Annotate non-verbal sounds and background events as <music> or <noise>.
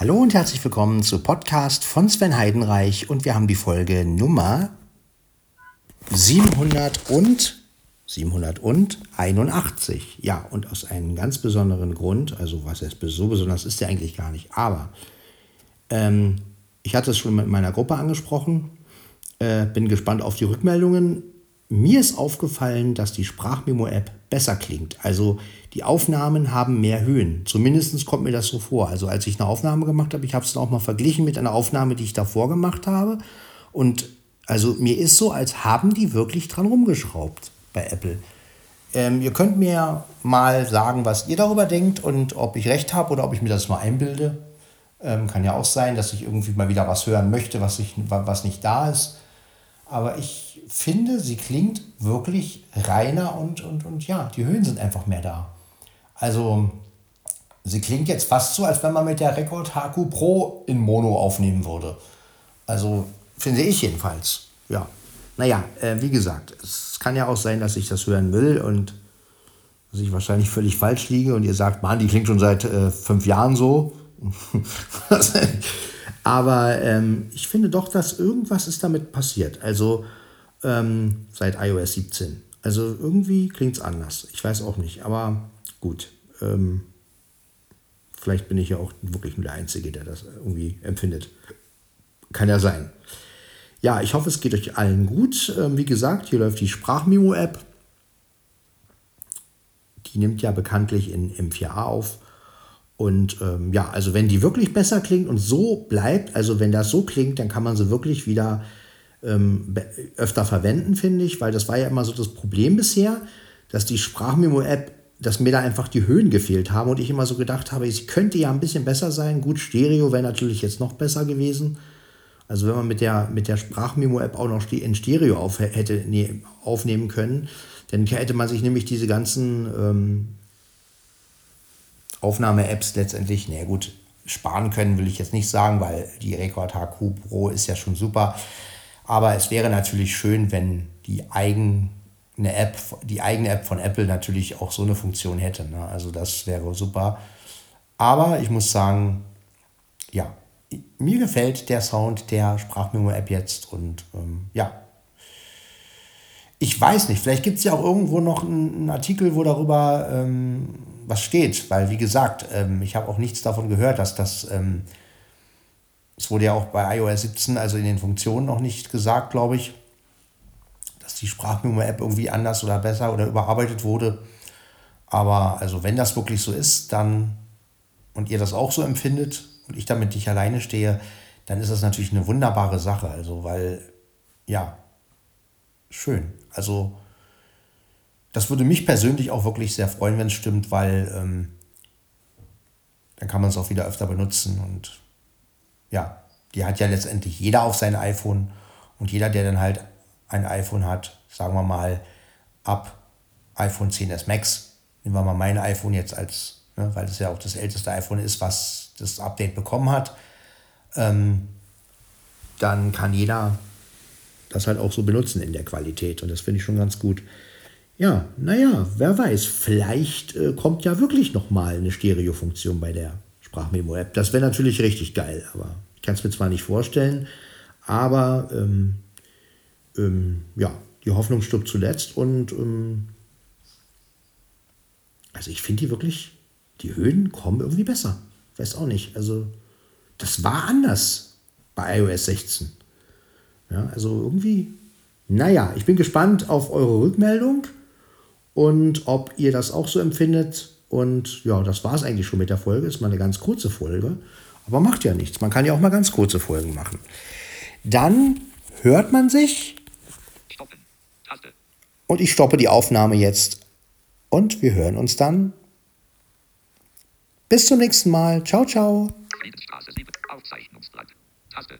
Hallo und herzlich willkommen zu Podcast von Sven Heidenreich und wir haben die Folge Nummer 700 und 781. Ja, und aus einem ganz besonderen Grund, also was jetzt so besonders ist der eigentlich gar nicht, aber ähm, ich hatte es schon mit meiner Gruppe angesprochen, äh, bin gespannt auf die Rückmeldungen. Mir ist aufgefallen, dass die Sprachmemo-App besser klingt. Also die Aufnahmen haben mehr Höhen. Zumindest kommt mir das so vor. Also als ich eine Aufnahme gemacht habe, ich habe es dann auch mal verglichen mit einer Aufnahme, die ich davor gemacht habe. Und also mir ist so, als haben die wirklich dran rumgeschraubt bei Apple. Ähm, ihr könnt mir mal sagen, was ihr darüber denkt und ob ich recht habe oder ob ich mir das mal einbilde. Ähm, kann ja auch sein, dass ich irgendwie mal wieder was hören möchte, was, ich, was nicht da ist. Aber ich finde, sie klingt wirklich reiner und, und, und ja, die Höhen sind einfach mehr da. Also, sie klingt jetzt fast so, als wenn man mit der Record HQ Pro in Mono aufnehmen würde. Also, finde ich jedenfalls. Ja. Naja, äh, wie gesagt, es kann ja auch sein, dass ich das hören will und dass ich wahrscheinlich völlig falsch liege und ihr sagt, Mann, die klingt schon seit äh, fünf Jahren so. <laughs> Aber ähm, ich finde doch, dass irgendwas ist damit passiert. Also ähm, seit iOS 17. Also irgendwie klingt es anders. Ich weiß auch nicht. Aber gut. Ähm, vielleicht bin ich ja auch wirklich nur der Einzige, der das irgendwie empfindet. Kann ja sein. Ja, ich hoffe, es geht euch allen gut. Ähm, wie gesagt, hier läuft die Sprachmemo-App. Die nimmt ja bekanntlich in M4A auf. Und ähm, ja, also wenn die wirklich besser klingt und so bleibt, also wenn das so klingt, dann kann man sie wirklich wieder ähm, öfter verwenden, finde ich, weil das war ja immer so das Problem bisher, dass die Sprachmemo-App, dass mir da einfach die Höhen gefehlt haben und ich immer so gedacht habe, es könnte ja ein bisschen besser sein. Gut, Stereo wäre natürlich jetzt noch besser gewesen. Also wenn man mit der, mit der Sprachmemo-App auch noch in Stereo auf, hätte nee, aufnehmen können, dann hätte man sich nämlich diese ganzen ähm, Aufnahme-Apps letztendlich, na gut, sparen können, will ich jetzt nicht sagen, weil die Record HQ Pro ist ja schon super. Aber es wäre natürlich schön, wenn die eigene App, die eigene App von Apple natürlich auch so eine Funktion hätte. Ne? Also das wäre super. Aber ich muss sagen, ja, mir gefällt der Sound der Sprachmemo-App jetzt und ähm, ja, ich weiß nicht, vielleicht gibt es ja auch irgendwo noch einen, Artikel, wo darüber ähm, was steht, weil wie gesagt, ähm, ich habe auch nichts davon gehört, dass das, ähm, es wurde ja auch bei iOS 17, also in den Funktionen noch nicht gesagt, glaube ich, dass die Sprachmemo-App irgendwie anders oder besser oder überarbeitet wurde. Aber also wenn das wirklich so ist, dann und ihr das auch so empfindet und ich damit nicht alleine stehe, dann ist das natürlich eine wunderbare Sache. Also weil, ja, schön. Also das würde mich persönlich auch wirklich sehr freuen, wenn es stimmt, weil ähm, dann kann man es auch wieder öfter benutzen. Und ja, die hat ja letztendlich jeder auf sein iPhone. Und jeder, der dann halt ein iPhone hat, sagen wir mal ab iPhone 10s Max, nehmen wir mal mein iPhone jetzt als, ne, weil es ja auch das älteste iPhone ist, was das Update bekommen hat, ähm, dann kann jeder das halt auch so benutzen in der Qualität. Und das finde ich schon ganz gut. Ja, naja, wer weiß, vielleicht äh, kommt ja wirklich nochmal eine Stereofunktion bei der Sprachmemo-App. Das wäre natürlich richtig geil, aber ich kann es mir zwar nicht vorstellen, aber ähm, ähm, ja, die Hoffnung stirbt zuletzt und ähm, also ich finde die wirklich, die Höhen kommen irgendwie besser. Weiß auch nicht. Also das war anders bei iOS 16. Ja, also irgendwie, naja, ich bin gespannt auf eure Rückmeldung und ob ihr das auch so empfindet. Und ja, das war es eigentlich schon mit der Folge. Ist mal eine ganz kurze Folge. Aber macht ja nichts. Man kann ja auch mal ganz kurze Folgen machen. Dann hört man sich. Und ich stoppe die Aufnahme jetzt. Und wir hören uns dann. Bis zum nächsten Mal. Ciao, ciao. Aufzeichnungsblatt. Taste.